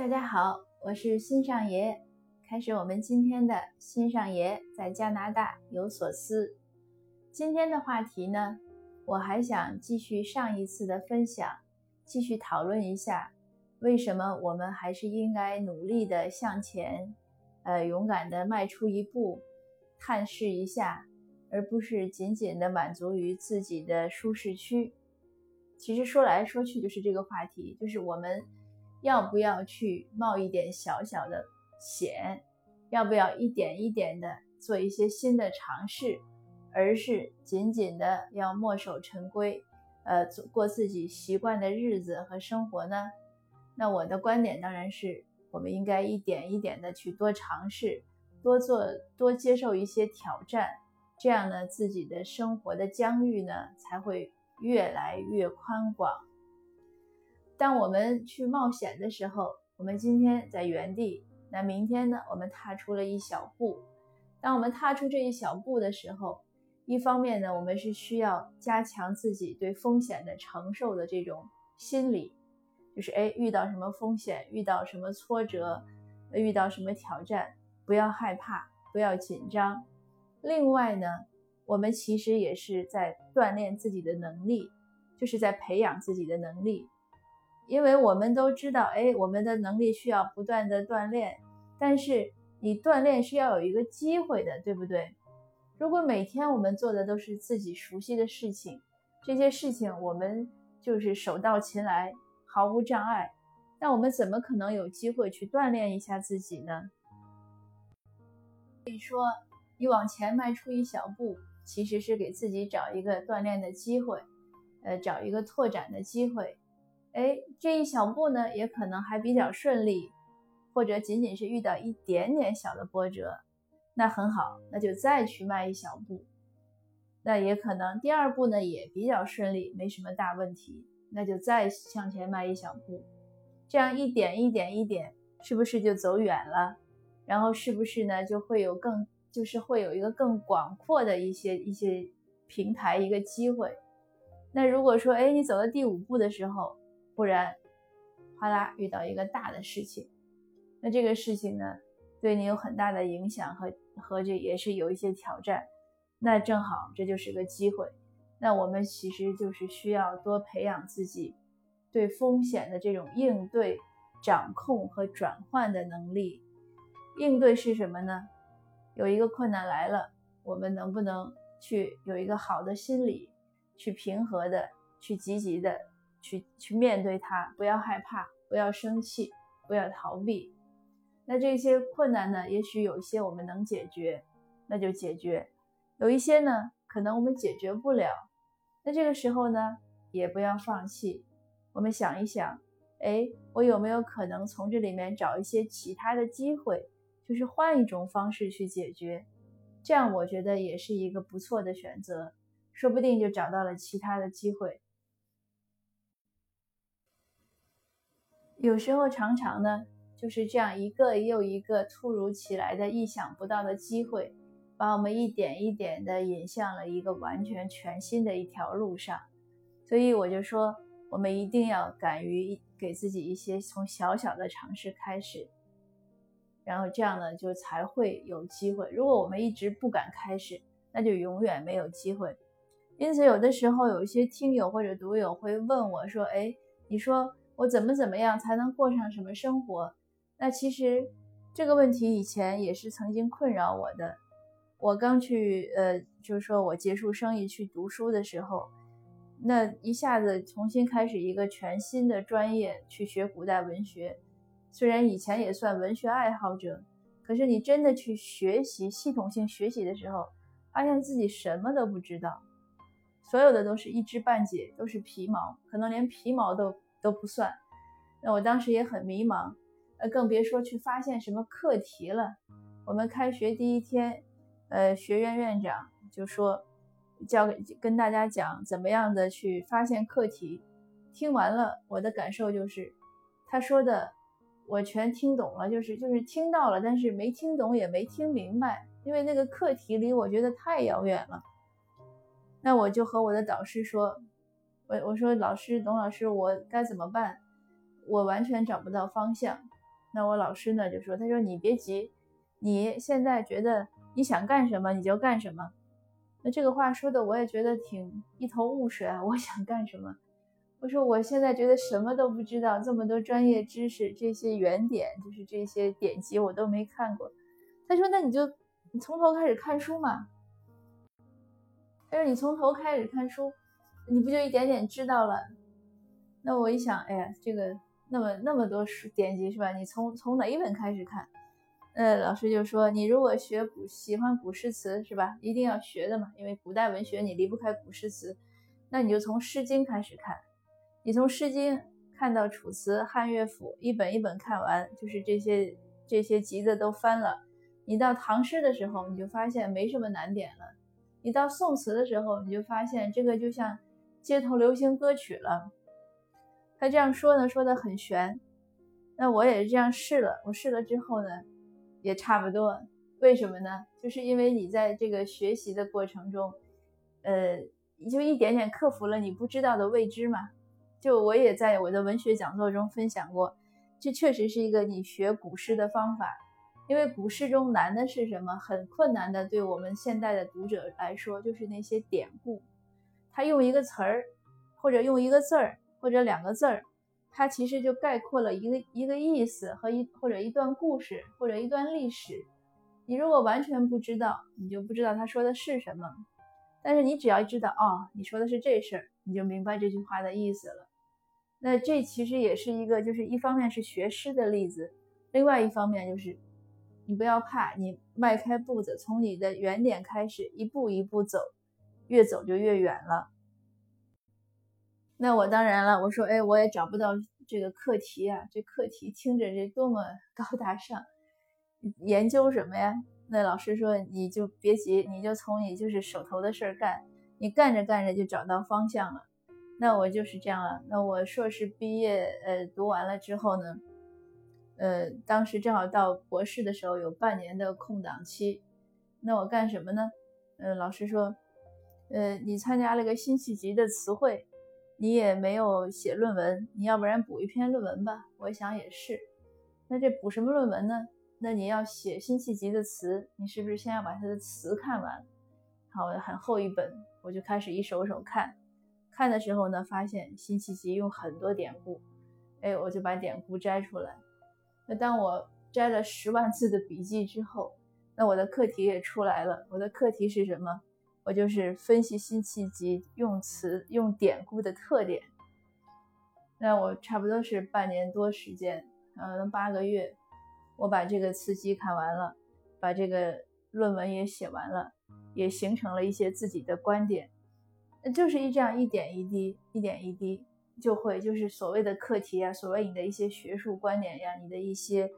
大家好，我是新上爷。开始我们今天的新上爷在加拿大有所思。今天的话题呢，我还想继续上一次的分享，继续讨论一下，为什么我们还是应该努力的向前，呃，勇敢的迈出一步，探视一下，而不是仅仅的满足于自己的舒适区。其实说来说去就是这个话题，就是我们。要不要去冒一点小小的险？要不要一点一点的做一些新的尝试，而是紧紧的要墨守成规，呃，过自己习惯的日子和生活呢？那我的观点当然是，我们应该一点一点的去多尝试，多做，多接受一些挑战，这样呢，自己的生活的疆域呢才会越来越宽广。当我们去冒险的时候，我们今天在原地，那明天呢？我们踏出了一小步。当我们踏出这一小步的时候，一方面呢，我们是需要加强自己对风险的承受的这种心理，就是哎，遇到什么风险，遇到什么挫折，遇到什么挑战，不要害怕，不要紧张。另外呢，我们其实也是在锻炼自己的能力，就是在培养自己的能力。因为我们都知道，哎，我们的能力需要不断的锻炼，但是你锻炼是要有一个机会的，对不对？如果每天我们做的都是自己熟悉的事情，这些事情我们就是手到擒来，毫无障碍，那我们怎么可能有机会去锻炼一下自己呢？所以说，你往前迈出一小步，其实是给自己找一个锻炼的机会，呃，找一个拓展的机会。哎，这一小步呢，也可能还比较顺利，或者仅仅是遇到一点点小的波折，那很好，那就再去迈一小步。那也可能第二步呢也比较顺利，没什么大问题，那就再向前迈一小步。这样一点一点一点，是不是就走远了？然后是不是呢就会有更，就是会有一个更广阔的一些一些平台，一个机会。那如果说，哎，你走到第五步的时候，忽然，哗啦遇到一个大的事情，那这个事情呢，对你有很大的影响和和这也是有一些挑战，那正好这就是个机会。那我们其实就是需要多培养自己对风险的这种应对、掌控和转换的能力。应对是什么呢？有一个困难来了，我们能不能去有一个好的心理，去平和的，去积极的。去去面对它，不要害怕，不要生气，不要逃避。那这些困难呢？也许有一些我们能解决，那就解决；有一些呢，可能我们解决不了。那这个时候呢，也不要放弃。我们想一想，哎，我有没有可能从这里面找一些其他的机会，就是换一种方式去解决？这样我觉得也是一个不错的选择，说不定就找到了其他的机会。有时候常常呢，就是这样一个又一个突如其来的、意想不到的机会，把我们一点一点的引向了一个完全全新的一条路上。所以我就说，我们一定要敢于给自己一些从小小的尝试开始，然后这样呢，就才会有机会。如果我们一直不敢开始，那就永远没有机会。因此，有的时候有一些听友或者读友会问我说：“哎，你说？”我怎么怎么样才能过上什么生活？那其实这个问题以前也是曾经困扰我的。我刚去，呃，就是说我结束生意去读书的时候，那一下子重新开始一个全新的专业去学古代文学。虽然以前也算文学爱好者，可是你真的去学习、系统性学习的时候，发现自己什么都不知道，所有的都是一知半解，都是皮毛，可能连皮毛都。都不算，那我当时也很迷茫，呃，更别说去发现什么课题了。我们开学第一天，呃，学院院长就说，教跟大家讲怎么样的去发现课题。听完了，我的感受就是，他说的我全听懂了，就是就是听到了，但是没听懂也没听明白，因为那个课题离我觉得太遥远了。那我就和我的导师说。我我说老师董老师我该怎么办？我完全找不到方向。那我老师呢就说，他说你别急，你现在觉得你想干什么你就干什么。那这个话说的我也觉得挺一头雾水啊，我 想干什么？我说我现在觉得什么都不知道，这么多专业知识，这些原点就是这些典籍我都没看过。他说那你就你从头开始看书嘛。他说你从头开始看书，你不就一点点知道了？那我一想，哎呀，这个那么那么多书典籍是吧？你从从哪一本开始看？呃，老师就说，你如果学古喜欢古诗词是吧？一定要学的嘛，因为古代文学你离不开古诗词。那你就从《诗经》开始看，你从《诗经》看到《楚辞》《汉乐府》，一本一本看完，就是这些这些集子都翻了。你到唐诗的时候，你就发现没什么难点了；你到宋词的时候，你就发现这个就像街头流行歌曲了。他这样说呢，说的很玄。那我也是这样试了，我试了之后呢。也差不多，为什么呢？就是因为你在这个学习的过程中，呃，就一点点克服了你不知道的未知嘛。就我也在我的文学讲座中分享过，这确实是一个你学古诗的方法。因为古诗中难的是什么？很困难的，对我们现代的读者来说，就是那些典故。他用一个词儿，或者用一个字儿，或者两个字儿。它其实就概括了一个一个意思和一或者一段故事或者一段历史。你如果完全不知道，你就不知道他说的是什么。但是你只要知道，哦，你说的是这事儿，你就明白这句话的意思了。那这其实也是一个，就是一方面是学诗的例子，另外一方面就是你不要怕，你迈开步子，从你的原点开始，一步一步走，越走就越远了。那我当然了，我说，哎，我也找不到这个课题啊，这课题听着这多么 高大上，研究什么呀？那老师说，你就别急，你就从你就是手头的事儿干，你干着干着就找到方向了。那我就是这样了。那我硕士毕业，呃，读完了之后呢，呃，当时正好到博士的时候有半年的空档期，那我干什么呢？呃，老师说，呃，你参加了个辛弃疾的词汇。你也没有写论文，你要不然补一篇论文吧？我想也是。那这补什么论文呢？那你要写辛弃疾的词，你是不是先要把他的词看完？好，很厚一本，我就开始一首首看。看的时候呢，发现辛弃疾用很多典故，哎，我就把典故摘出来。那当我摘了十万字的笔记之后，那我的课题也出来了。我的课题是什么？我就是分析辛弃疾用词用典故的特点，那我差不多是半年多时间，嗯，八个月，我把这个词集看完了，把这个论文也写完了，也形成了一些自己的观点，那就是一这样一点一滴，一点一滴就会，就是所谓的课题啊，所谓你的一些学术观点呀，你的一些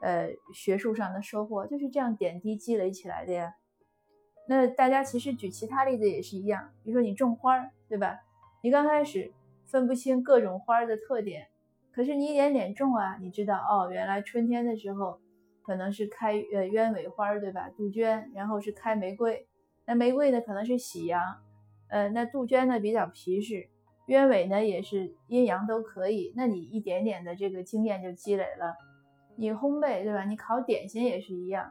呃学术上的收获，就是这样点滴积累起来的呀。那大家其实举其他例子也是一样，比如说你种花儿，对吧？你刚开始分不清各种花儿的特点，可是你一点点种啊，你知道哦，原来春天的时候可能是开呃鸢尾花，对吧？杜鹃，然后是开玫瑰，那玫瑰呢可能是喜阳，呃，那杜鹃呢比较皮实，鸢尾呢也是阴阳都可以。那你一点点的这个经验就积累了。你烘焙，对吧？你烤点心也是一样。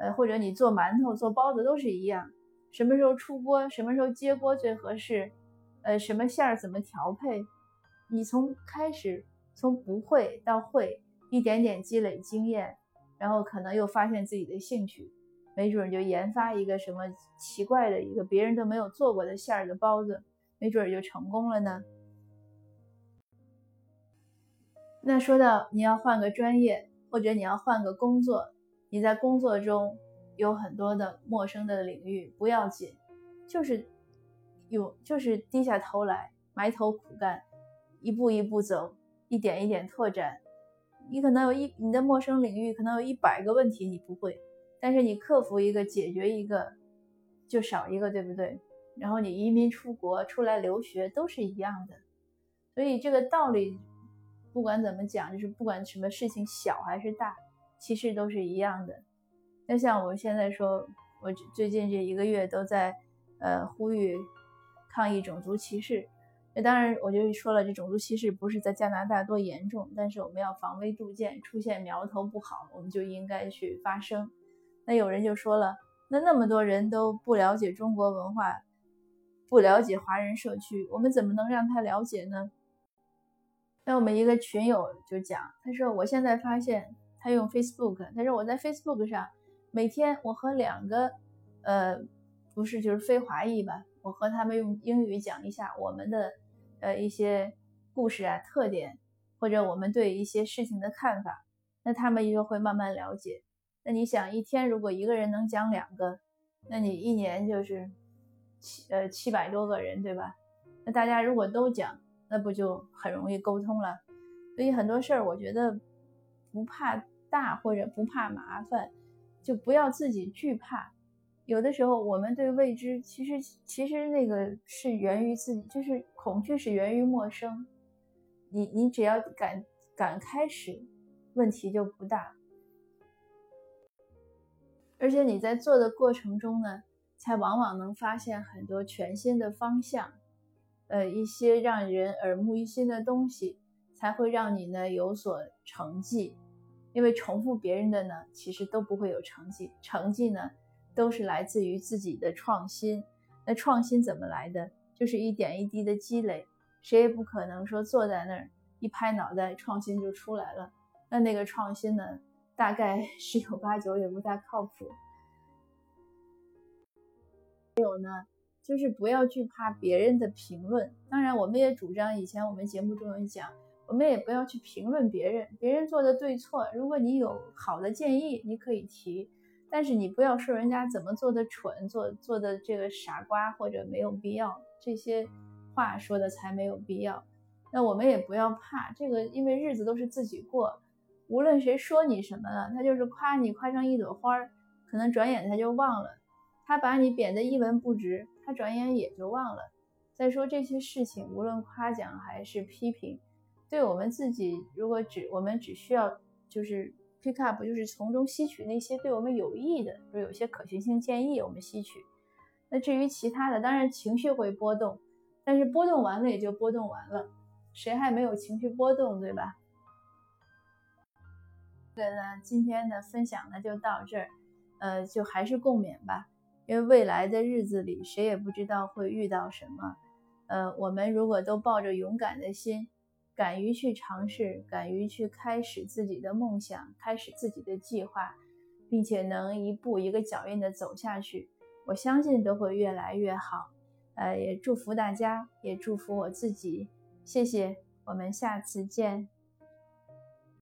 呃，或者你做馒头、做包子都是一样，什么时候出锅，什么时候接锅最合适，呃，什么馅儿怎么调配，你从开始从不会到会，一点点积累经验，然后可能又发现自己的兴趣，没准就研发一个什么奇怪的一个别人都没有做过的馅儿的包子，没准就成功了呢。那说到你要换个专业，或者你要换个工作。你在工作中有很多的陌生的领域，不要紧，就是有就是低下头来埋头苦干，一步一步走，一点一点拓展。你可能有一你的陌生领域可能有一百个问题你不会，但是你克服一个解决一个就少一个，对不对？然后你移民出国出来留学都是一样的，所以这个道理不管怎么讲，就是不管什么事情小还是大。其实都是一样的。那像我现在说，我最近这一个月都在呃呼吁抗议种族歧视。那当然，我就说了，这种族歧视不是在加拿大多严重，但是我们要防微杜渐，出现苗头不好，我们就应该去发声。那有人就说了，那那么多人都不了解中国文化，不了解华人社区，我们怎么能让他了解呢？那我们一个群友就讲，他说我现在发现他用 Facebook，他说我在 Facebook 上每天我和两个，呃，不是就是非华裔吧。我和他们用英语讲一下我们的呃一些故事啊、特点，或者我们对一些事情的看法，那他们就会慢慢了解。那你想，一天如果一个人能讲两个，那你一年就是七呃七百多个人，对吧？那大家如果都讲，那不就很容易沟通了？所以很多事儿，我觉得不怕大或者不怕麻烦，就不要自己惧怕。有的时候，我们对未知，其实其实那个是源于自己，就是恐惧是源于陌生。你你只要敢敢开始，问题就不大。而且你在做的过程中呢，才往往能发现很多全新的方向，呃，一些让人耳目一新的东西，才会让你呢有所成绩。因为重复别人的呢，其实都不会有成绩，成绩呢。都是来自于自己的创新。那创新怎么来的？就是一点一滴的积累。谁也不可能说坐在那儿一拍脑袋，创新就出来了。那那个创新呢，大概 十有八九也不太靠谱。还有呢，就是不要惧怕别人的评论。当然，我们也主张，以前我们节目中有讲，我们也不要去评论别人，别人做的对错。如果你有好的建议，你可以提。但是你不要说人家怎么做的蠢，做做的这个傻瓜或者没有必要，这些话说的才没有必要。那我们也不要怕这个，因为日子都是自己过，无论谁说你什么了，他就是夸你夸成一朵花，可能转眼他就忘了；他把你贬得一文不值，他转眼也就忘了。再说这些事情，无论夸奖还是批评，对我们自己，如果只我们只需要就是。pick up 就是从中吸取那些对我们有益的，就有些可行性建议，我们吸取。那至于其他的，当然情绪会波动，但是波动完了也就波动完了，谁还没有情绪波动，对吧？这个呢，今天的分享呢就到这儿，呃，就还是共勉吧，因为未来的日子里，谁也不知道会遇到什么，呃，我们如果都抱着勇敢的心。敢于去尝试，敢于去开始自己的梦想，开始自己的计划，并且能一步一个脚印的走下去，我相信都会越来越好。呃，也祝福大家，也祝福我自己。谢谢，我们下次见。